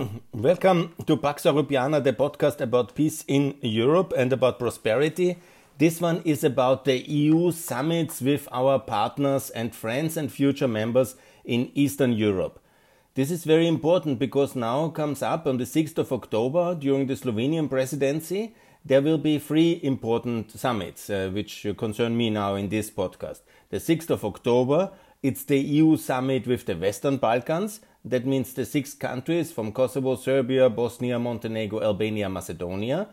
Welcome to Pax Europeana, the podcast about peace in Europe and about prosperity. This one is about the EU summits with our partners and friends and future members in Eastern Europe. This is very important because now comes up on the 6th of October during the Slovenian presidency. There will be three important summits uh, which concern me now in this podcast. The 6th of October, it's the EU summit with the Western Balkans that means the six countries from Kosovo, Serbia, Bosnia, Montenegro, Albania, Macedonia.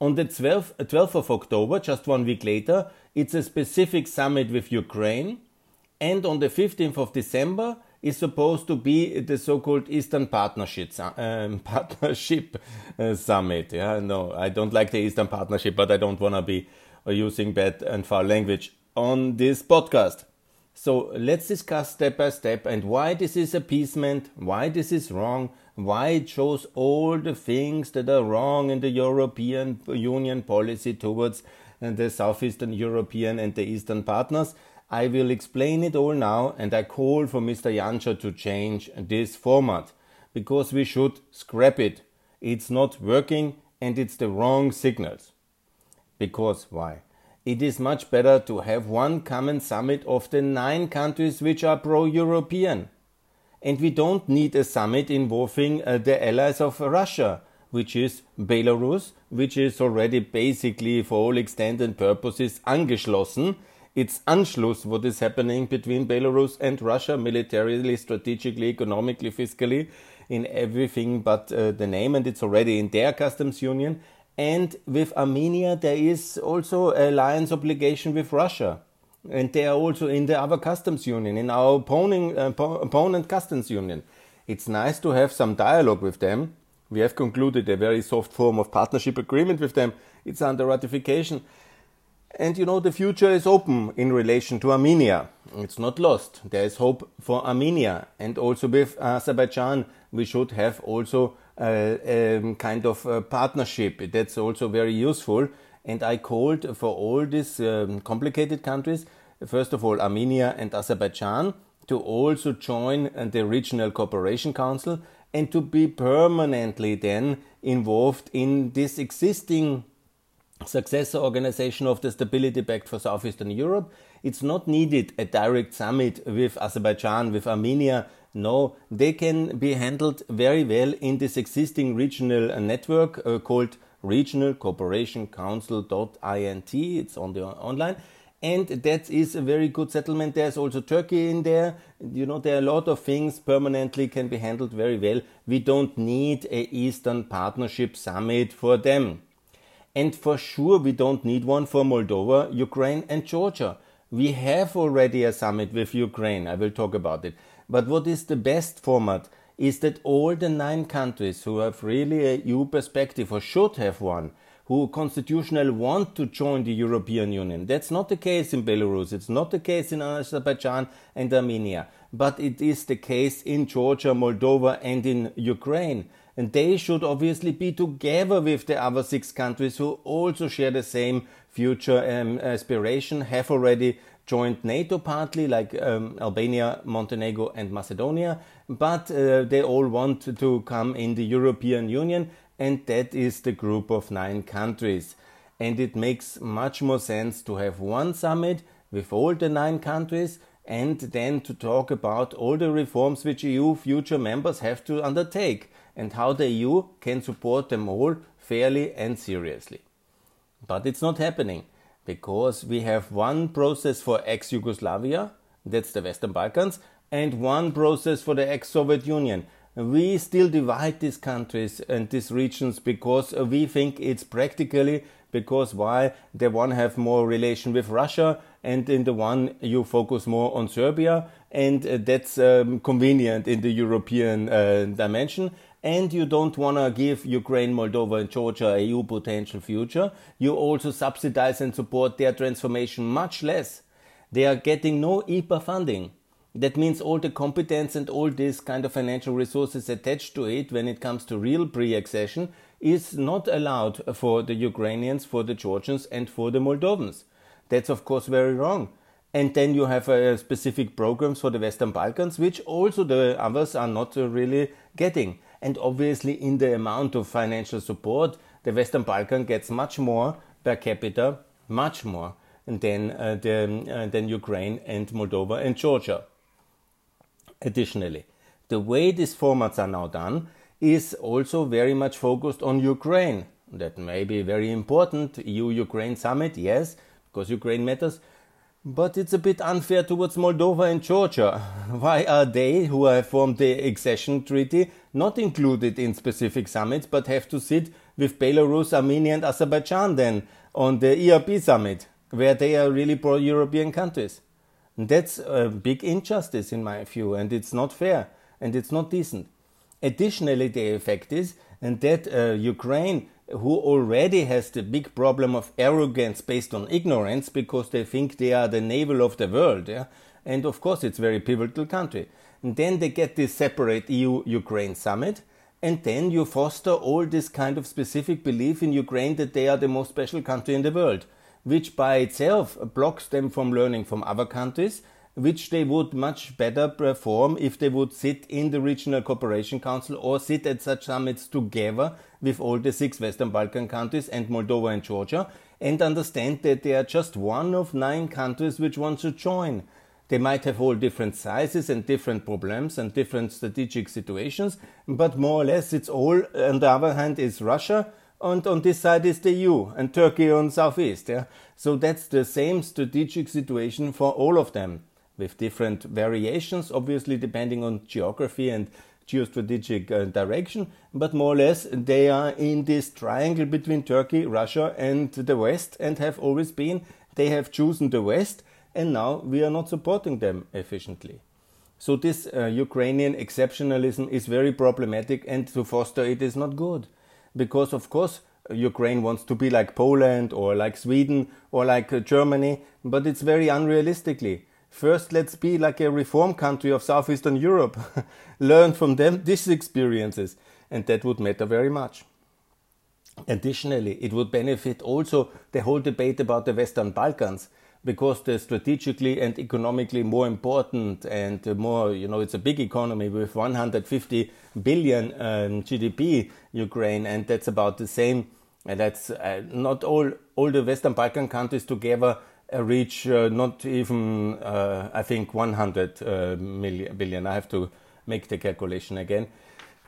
On the 12th, 12th of October, just one week later, it's a specific summit with Ukraine. And on the 15th of December is supposed to be the so-called Eastern Partnership, um, Partnership uh, Summit. Yeah, no, I don't like the Eastern Partnership, but I don't want to be uh, using bad and foul language on this podcast. So let's discuss step by step and why this is appeasement, why this is wrong, why it shows all the things that are wrong in the European Union policy towards uh, the Southeastern European and the Eastern partners. I will explain it all now and I call for Mr. Janša to change this format because we should scrap it. It's not working and it's the wrong signals. Because why? It is much better to have one common summit of the nine countries which are pro European. And we don't need a summit involving uh, the allies of Russia, which is Belarus, which is already basically, for all extent and purposes, angeschlossen. It's Anschluss what is happening between Belarus and Russia, militarily, strategically, economically, fiscally, in everything but uh, the name, and it's already in their customs union. And with Armenia, there is also alliance obligation with Russia. And they are also in the other customs union, in our opponent, uh, opponent customs union. It's nice to have some dialogue with them. We have concluded a very soft form of partnership agreement with them. It's under ratification. And you know, the future is open in relation to Armenia. It's not lost. There is hope for Armenia. And also with Azerbaijan, we should have also um, kind of partnership. That's also very useful. And I called for all these um, complicated countries, first of all Armenia and Azerbaijan, to also join the Regional Cooperation Council and to be permanently then involved in this existing successor organization of the Stability Pact for Southeastern Europe. It's not needed a direct summit with Azerbaijan, with Armenia, no, they can be handled very well in this existing regional network uh, called Regional Cooperation Council.int. It's on the online. And that is a very good settlement. There's also Turkey in there. You know, there are a lot of things permanently can be handled very well. We don't need a Eastern Partnership Summit for them. And for sure, we don't need one for Moldova, Ukraine, and Georgia. We have already a summit with Ukraine. I will talk about it. But what is the best format is that all the nine countries who have really a EU perspective or should have one, who constitutionally want to join the European Union. That's not the case in Belarus, it's not the case in Azerbaijan and Armenia, but it is the case in Georgia, Moldova, and in Ukraine. And they should obviously be together with the other six countries who also share the same future um, aspiration, have already joined NATO partly, like um, Albania, Montenegro, and Macedonia, but uh, they all want to come in the European Union, and that is the group of nine countries. And it makes much more sense to have one summit with all the nine countries and then to talk about all the reforms which EU future members have to undertake and how the EU can support them all fairly and seriously. But it's not happening because we have one process for ex Yugoslavia, that's the Western Balkans, and one process for the ex Soviet Union. We still divide these countries and these regions because we think it's practically because why the one have more relation with Russia and in the one you focus more on Serbia and that's um, convenient in the European uh, dimension and you don't want to give Ukraine, Moldova, and Georgia a EU potential future, you also subsidize and support their transformation much less. They are getting no IPA funding. That means all the competence and all this kind of financial resources attached to it when it comes to real pre accession is not allowed for the Ukrainians, for the Georgians, and for the Moldovans. That's of course very wrong. And then you have uh, specific programs for the Western Balkans, which also the others are not uh, really getting. And obviously, in the amount of financial support, the Western Balkan gets much more per capita, much more than, uh, the, uh, than Ukraine and Moldova and Georgia. Additionally, the way these formats are now done is also very much focused on Ukraine. That may be very important. EU Ukraine summit, yes, because Ukraine matters. But it's a bit unfair towards Moldova and Georgia. Why are they, who have formed the accession treaty, not included in specific summits but have to sit with Belarus, Armenia, and Azerbaijan then on the ERP summit, where they are really pro European countries? That's a big injustice in my view, and it's not fair and it's not decent. Additionally, the effect is and that uh, Ukraine, who already has the big problem of arrogance based on ignorance because they think they are the navel of the world, yeah? and of course it's very pivotal country. And then they get this separate EU-Ukraine summit, and then you foster all this kind of specific belief in Ukraine that they are the most special country in the world, which by itself blocks them from learning from other countries which they would much better perform if they would sit in the Regional Cooperation Council or sit at such summits together with all the six Western Balkan countries and Moldova and Georgia and understand that they are just one of nine countries which want to join. They might have all different sizes and different problems and different strategic situations, but more or less it's all, on the other hand, is Russia, and on this side is the EU and Turkey on southeast. Yeah? So that's the same strategic situation for all of them with different variations, obviously depending on geography and geostrategic uh, direction, but more or less they are in this triangle between Turkey, Russia, and the West, and have always been. They have chosen the West, and now we are not supporting them efficiently. So this uh, Ukrainian exceptionalism is very problematic, and to foster it is not good, because of course Ukraine wants to be like Poland or like Sweden or like uh, Germany, but it's very unrealistically. First, let's be like a reform country of Southeastern Europe. Learn from them these experiences, and that would matter very much. Additionally, it would benefit also the whole debate about the Western Balkans because they're strategically and economically more important and more, you know, it's a big economy with 150 billion um, GDP, Ukraine, and that's about the same. And that's uh, not all, all the Western Balkan countries together reach uh, not even, uh, I think, 100 million, billion. I have to make the calculation again.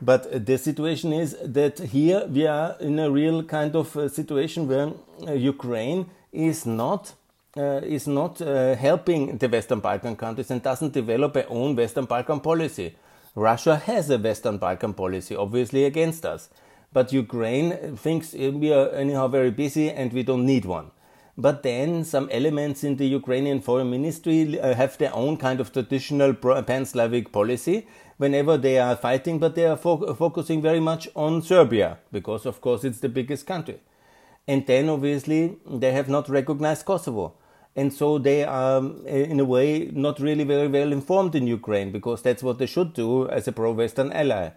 But the situation is that here we are in a real kind of situation where Ukraine is not uh, is not uh, helping the Western Balkan countries and doesn't develop a own Western Balkan policy. Russia has a Western Balkan policy, obviously against us. But Ukraine thinks we are anyhow very busy and we don't need one. But then some elements in the Ukrainian foreign ministry uh, have their own kind of traditional pan Slavic policy whenever they are fighting, but they are fo- focusing very much on Serbia because, of course, it's the biggest country. And then obviously they have not recognized Kosovo. And so they are, um, in a way, not really very well informed in Ukraine because that's what they should do as a pro Western ally.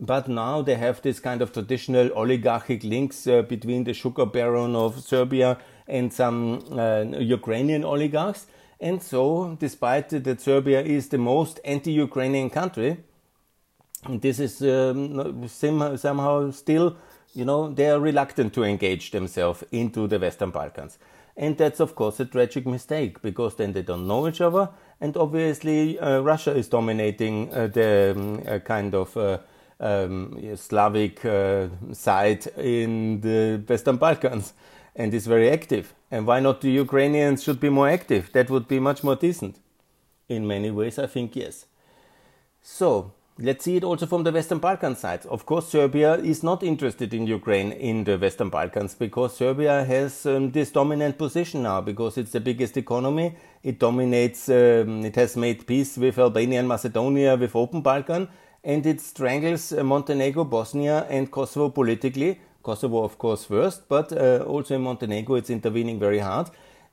But now they have this kind of traditional oligarchic links uh, between the sugar baron of Serbia and some uh, Ukrainian oligarchs. And so, despite that Serbia is the most anti Ukrainian country, this is um, somehow still, you know, they are reluctant to engage themselves into the Western Balkans. And that's, of course, a tragic mistake because then they don't know each other. And obviously, uh, Russia is dominating uh, the um, uh, kind of uh, um, Slavic uh, side in the Western Balkans and is very active. And why not the Ukrainians should be more active? That would be much more decent. In many ways, I think yes. So, let's see it also from the Western Balkan side. Of course, Serbia is not interested in Ukraine in the Western Balkans because Serbia has um, this dominant position now because it's the biggest economy. It dominates, um, it has made peace with Albania and Macedonia with Open Balkan and it strangles uh, Montenegro, Bosnia, and Kosovo politically Kosovo, of course, first, but uh, also in Montenegro, it's intervening very hard.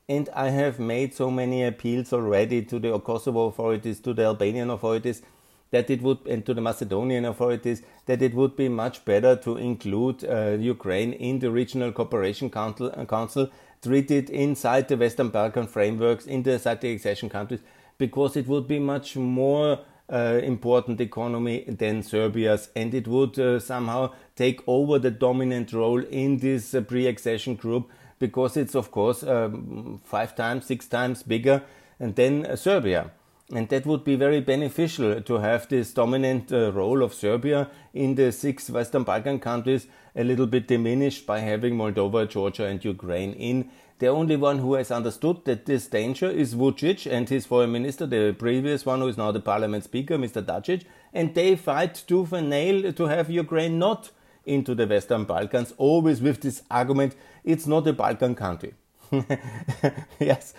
And I have made so many appeals already to the Kosovo authorities, to the Albanian authorities, that it would, and to the Macedonian authorities, that it would be much better to include uh, Ukraine in the Regional Cooperation Council, uh, Council, treated inside the Western Balkan frameworks, in the, inside the accession countries, because it would be much more uh, important economy than Serbia's, and it would uh, somehow take over the dominant role in this uh, pre accession group because it's, of course, um, five times, six times bigger than uh, Serbia. And that would be very beneficial to have this dominant uh, role of Serbia in the six Western Balkan countries a little bit diminished by having Moldova, Georgia, and Ukraine in. The only one who has understood that this danger is Vucic and his foreign minister, the previous one who is now the parliament speaker, Mr. Dacic, and they fight tooth and nail to have Ukraine not into the Western Balkans, always with this argument it's not a Balkan country. yes,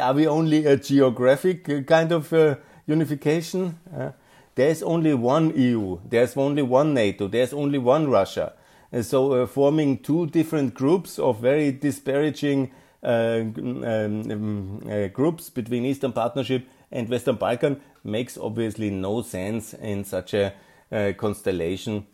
are we only a geographic uh, kind of uh, unification? Uh, there's only one EU, there's only one NATO, there's only one Russia. So, uh, forming two different groups of very disparaging uh, um, um, uh, groups between Eastern Partnership and Western Balkan makes obviously no sense in such a constellation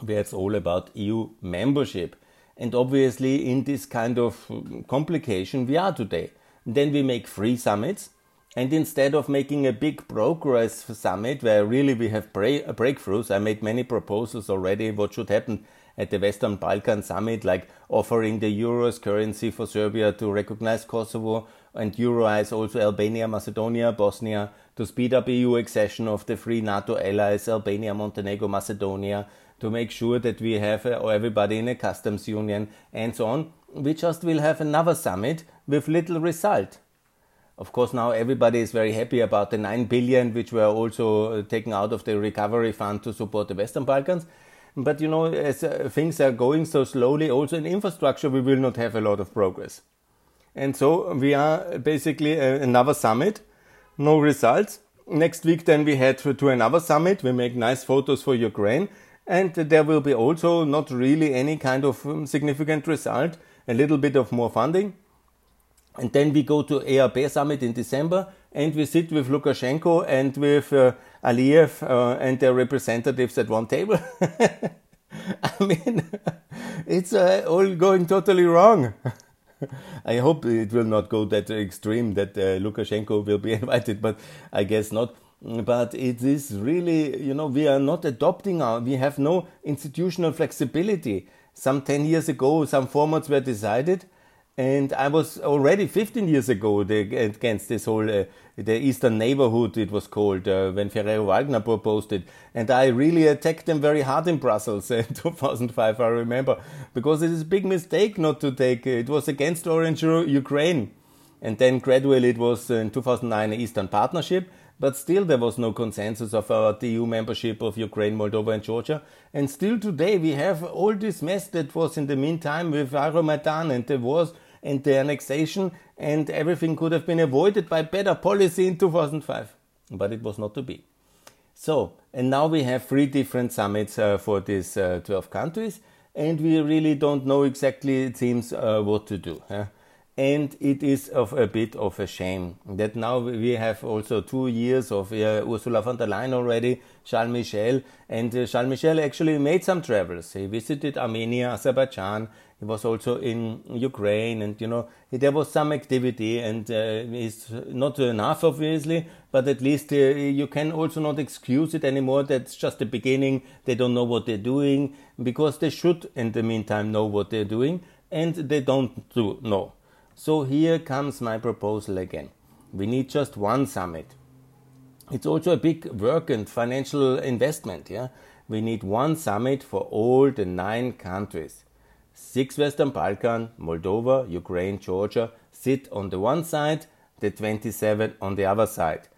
where it's all about EU membership. And obviously, in this kind of complication, we are today. Then we make free summits. And instead of making a big progress summit where really we have breakthroughs, I made many proposals already what should happen at the Western Balkan summit, like offering the euros currency for Serbia to recognize Kosovo and euroize also Albania, Macedonia, Bosnia, to speed up EU accession of the three NATO allies, Albania, Montenegro, Macedonia, to make sure that we have uh, everybody in a customs union and so on. We just will have another summit with little result. Of course, now everybody is very happy about the 9 billion which were also uh, taken out of the recovery fund to support the Western Balkans. But you know, as uh, things are going so slowly, also in infrastructure, we will not have a lot of progress. And so we are basically uh, another summit, no results. Next week, then we head to another summit. We make nice photos for Ukraine and there will be also not really any kind of um, significant result, a little bit of more funding. And then we go to EAP summit in December and we sit with Lukashenko and with uh, Aliyev uh, and their representatives at one table. I mean, it's uh, all going totally wrong. I hope it will not go that extreme that uh, Lukashenko will be invited, but I guess not but it is really, you know, we are not adopting our, we have no institutional flexibility. Some 10 years ago, some formats were decided, and I was already 15 years ago against this whole, uh, the Eastern neighborhood, it was called, uh, when Ferrero Waldner proposed it. And I really attacked them very hard in Brussels in 2005, I remember, because it is a big mistake not to take, it was against Orange Ukraine. And then gradually it was in 2009 Eastern Partnership but still, there was no consensus of our EU membership of Ukraine, Moldova, and Georgia. And still today, we have all this mess that was in the meantime with Euromaidan and the wars and the annexation, and everything could have been avoided by better policy in 2005. But it was not to be. So, and now we have three different summits uh, for these uh, 12 countries, and we really don't know exactly, it seems, uh, what to do and it is of a bit of a shame that now we have also two years of uh, Ursula von der Leyen already, Charles Michel, and uh, Charles Michel actually made some travels. He visited Armenia, Azerbaijan. He was also in Ukraine, and you know there was some activity, and uh, it's not enough, obviously, but at least uh, you can also not excuse it anymore. That's just the beginning. They don't know what they're doing because they should, in the meantime, know what they're doing, and they don't do know. So here comes my proposal again. We need just one summit. It's also a big work and financial investment, yeah? We need one summit for all the nine countries. Six Western Balkan, Moldova, Ukraine, Georgia sit on the one side, the 27 on the other side.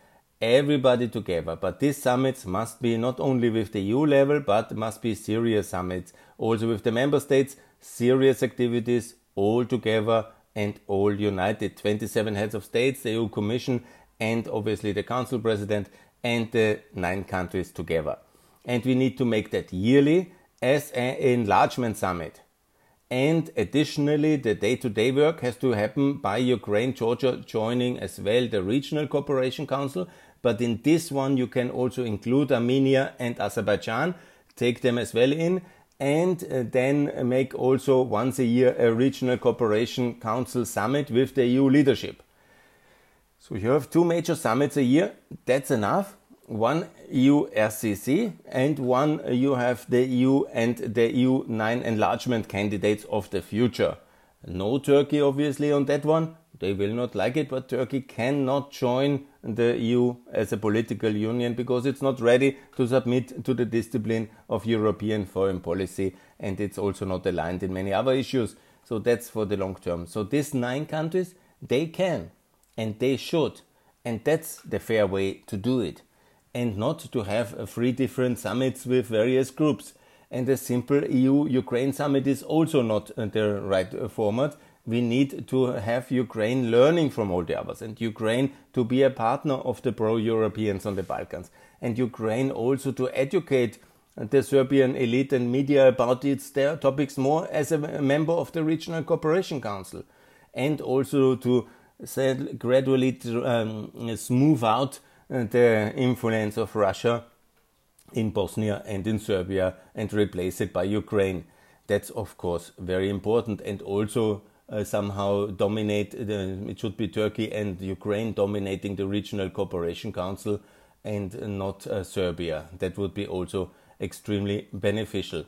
Everybody together. But these summits must be not only with the EU level, but must be serious summits. Also with the member states, serious activities all together and all united 27 heads of states, the EU Commission, and obviously the Council President and the nine countries together. And we need to make that yearly as an enlargement summit. And additionally, the day to day work has to happen by Ukraine, Georgia joining as well the Regional Cooperation Council. But in this one, you can also include Armenia and Azerbaijan, take them as well in and uh, then make also once a year a regional cooperation council summit with the EU leadership. So you have two major summits a year, that's enough. one EU RCC and one you have the EU and the EU nine enlargement candidates of the future. No Turkey, obviously, on that one. They will not like it, but Turkey cannot join the EU as a political union because it's not ready to submit to the discipline of European foreign policy and it's also not aligned in many other issues. So that's for the long term. So these nine countries, they can and they should. And that's the fair way to do it. And not to have three different summits with various groups. And a simple EU Ukraine summit is also not the right format we need to have Ukraine learning from all the others and Ukraine to be a partner of the pro Europeans on the Balkans and Ukraine also to educate the Serbian elite and media about its topics more as a member of the Regional Cooperation Council and also to gradually um, smooth out uh, the influence of Russia in Bosnia and in Serbia and replace it by Ukraine. That's of course very important and also somehow dominate. The, it should be Turkey and Ukraine dominating the Regional Cooperation Council and not uh, Serbia. That would be also extremely beneficial.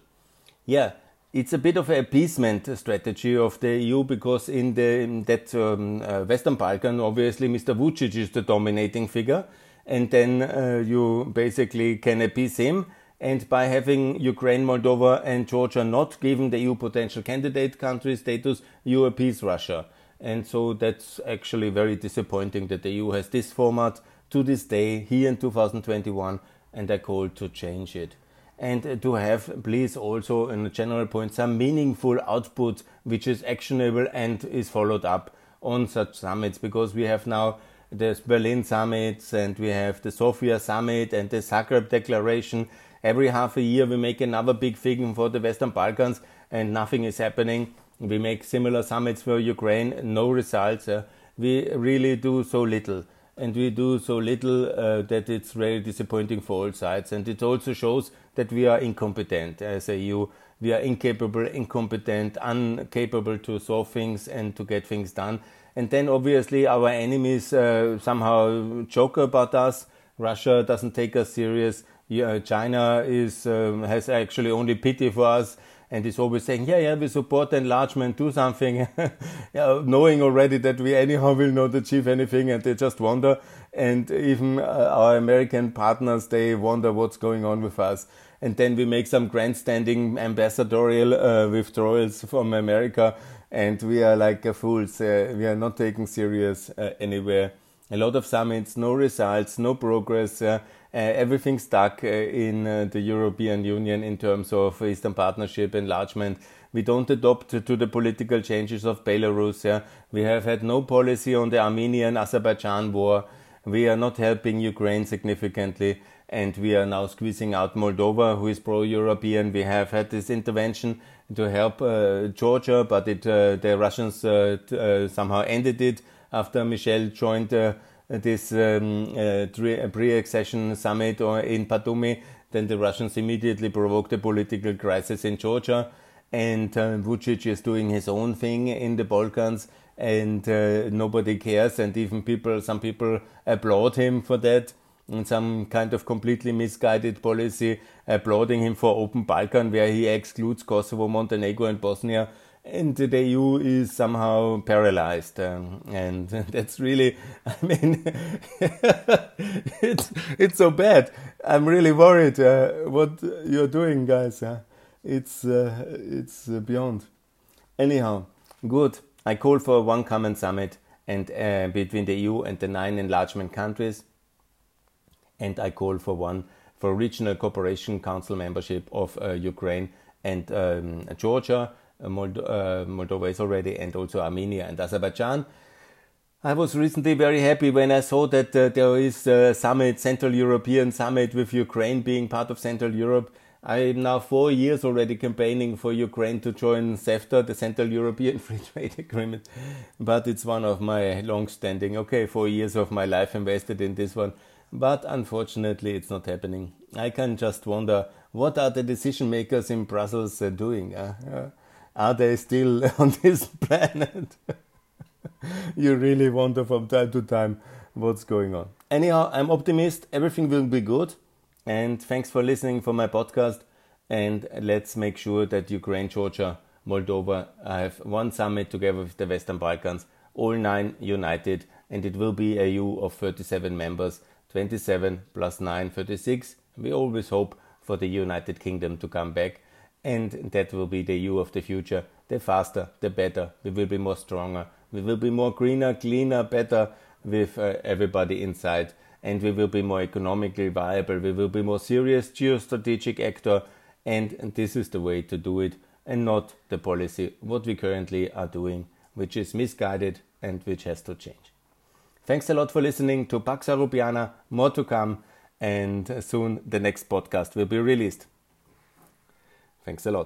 Yeah, it's a bit of an appeasement strategy of the EU because in, the, in that um, uh, Western Balkan, obviously, Mr. Vucic is the dominating figure, and then uh, you basically can appease him and by having Ukraine, Moldova, and Georgia not given the EU potential candidate country status, you appease Russia. And so that's actually very disappointing that the EU has this format to this day, here in 2021, and I call to change it. And uh, to have, please, also in a general point, some meaningful output which is actionable and is followed up on such summits because we have now the Berlin summits and we have the Sofia summit and the Zagreb declaration Every half a year, we make another big thing for the Western Balkans, and nothing is happening. We make similar summits for Ukraine, no results. Uh, we really do so little. And we do so little uh, that it's really disappointing for all sides. And it also shows that we are incompetent as a EU. We are incapable, incompetent, incapable to solve things and to get things done. And then obviously our enemies uh, somehow joke about us. Russia doesn't take us serious yeah, China is um, has actually only pity for us and is always saying, yeah, yeah, we support enlargement, do something, yeah, knowing already that we anyhow will not achieve anything and they just wonder. And even uh, our American partners, they wonder what's going on with us. And then we make some grandstanding ambassadorial uh, withdrawals from America and we are like fools. Uh, we are not taken serious uh, anywhere. A lot of summits, no results, no progress uh, everything stuck uh, in uh, the European Union in terms of Eastern Partnership enlargement. We don't adopt to the political changes of Belarus. Yeah? We have had no policy on the Armenian Azerbaijan war. We are not helping Ukraine significantly and we are now squeezing out Moldova, who is pro-European. We have had this intervention to help uh, Georgia, but it, uh, the Russians uh, somehow ended it after Michel joined this um, uh, pre-accession summit in Batumi, then the Russians immediately provoked a political crisis in Georgia, and uh, Vucic is doing his own thing in the Balkans, and uh, nobody cares, and even people, some people applaud him for that. And some kind of completely misguided policy applauding him for Open Balkan, where he excludes Kosovo, Montenegro, and Bosnia and the EU is somehow paralyzed, um, and that's really, I mean, it's it's so bad. I'm really worried uh, what you're doing, guys. It's uh, it's beyond. Anyhow, good. I call for one common summit and uh, between the EU and the nine enlargement countries, and I call for one for regional cooperation council membership of uh, Ukraine and um, Georgia uh, uh, Moldova is already, and also Armenia and Azerbaijan. I was recently very happy when I saw that uh, there is a summit, Central European Summit with Ukraine being part of Central Europe. I am now four years already campaigning for Ukraine to join CEFTA, the Central European Free Trade Agreement. But it's one of my long standing, okay, four years of my life invested in this one. But unfortunately, it's not happening. I can just wonder what are the decision makers in Brussels uh, doing? Uh, are they still on this planet? you really wonder from time to time what's going on. anyhow, I'm optimist. Everything will be good. And thanks for listening for my podcast. And let's make sure that Ukraine, Georgia, Moldova have one summit together with the Western Balkans, all nine united, and it will be a EU of 37 members, 27 plus 9, 36. We always hope for the United Kingdom to come back, and that will be the EU of the future. The faster, the better. We will be more stronger. We will be more greener, cleaner, better with uh, everybody inside, and we will be more economically viable. We will be more serious geostrategic actor, and, and this is the way to do it, and not the policy what we currently are doing, which is misguided and which has to change. Thanks a lot for listening to Pax Europeana. More to come, and soon the next podcast will be released. Thanks a lot.